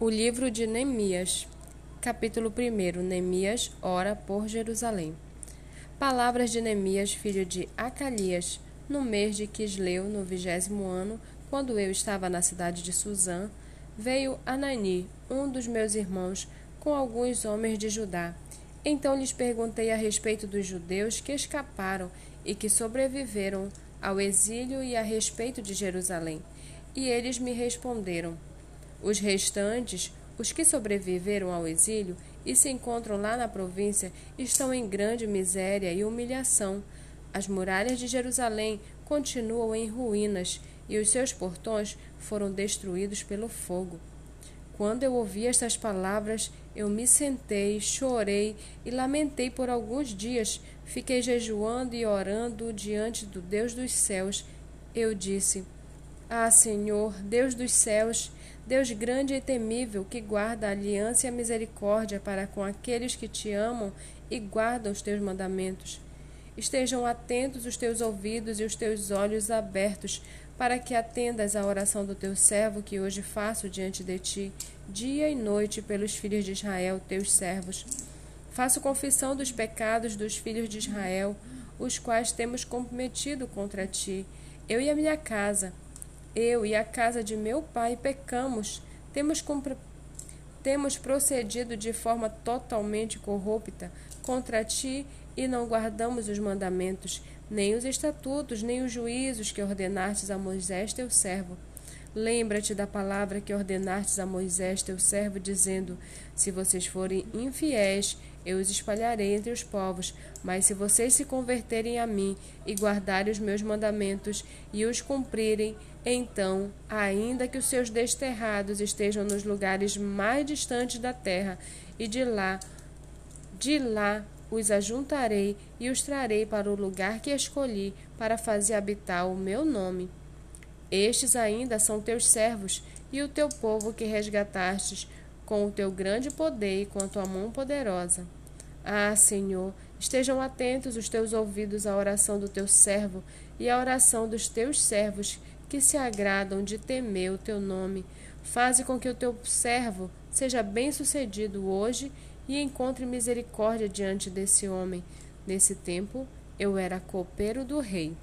O livro de Neemias, capítulo 1 Neemias ora por Jerusalém. Palavras de Neemias, filho de Acalias, no mês de Quisleu, no vigésimo ano, quando eu estava na cidade de Suzã, veio Anani, um dos meus irmãos, com alguns homens de Judá. Então lhes perguntei a respeito dos judeus que escaparam e que sobreviveram ao exílio e a respeito de Jerusalém. E eles me responderam: Os restantes, os que sobreviveram ao exílio e se encontram lá na província, estão em grande miséria e humilhação. As muralhas de Jerusalém continuam em ruínas e os seus portões foram destruídos pelo fogo. Quando eu ouvi estas palavras, eu me sentei, chorei e lamentei por alguns dias. Fiquei jejuando e orando diante do Deus dos céus. Eu disse: ah, Senhor, Deus dos céus, Deus grande e temível, que guarda a aliança e a misericórdia para com aqueles que te amam e guardam os teus mandamentos. Estejam atentos os teus ouvidos e os teus olhos abertos, para que atendas à oração do teu servo que hoje faço diante de ti, dia e noite, pelos filhos de Israel, teus servos. Faço confissão dos pecados dos filhos de Israel, os quais temos cometido contra ti, eu e a minha casa eu e a casa de meu pai pecamos, temos, temos procedido de forma totalmente corrupta contra ti e não guardamos os mandamentos, nem os estatutos, nem os juízos que ordenastes a Moisés teu servo. Lembra-te da palavra que ordenastes a Moisés teu servo, dizendo: Se vocês forem infiéis, eu os espalharei entre os povos. Mas se vocês se converterem a mim e guardarem os meus mandamentos e os cumprirem, então, ainda que os seus desterrados estejam nos lugares mais distantes da terra, e de lá, de lá os ajuntarei e os trarei para o lugar que escolhi para fazer habitar o meu nome. Estes ainda são teus servos e o teu povo que resgatastes com o teu grande poder e com a tua mão poderosa. Ah, Senhor, estejam atentos os teus ouvidos à oração do teu servo e à oração dos teus servos que se agradam de temer o teu nome. Faze com que o teu servo seja bem-sucedido hoje e encontre misericórdia diante desse homem. Nesse tempo eu era copeiro do rei.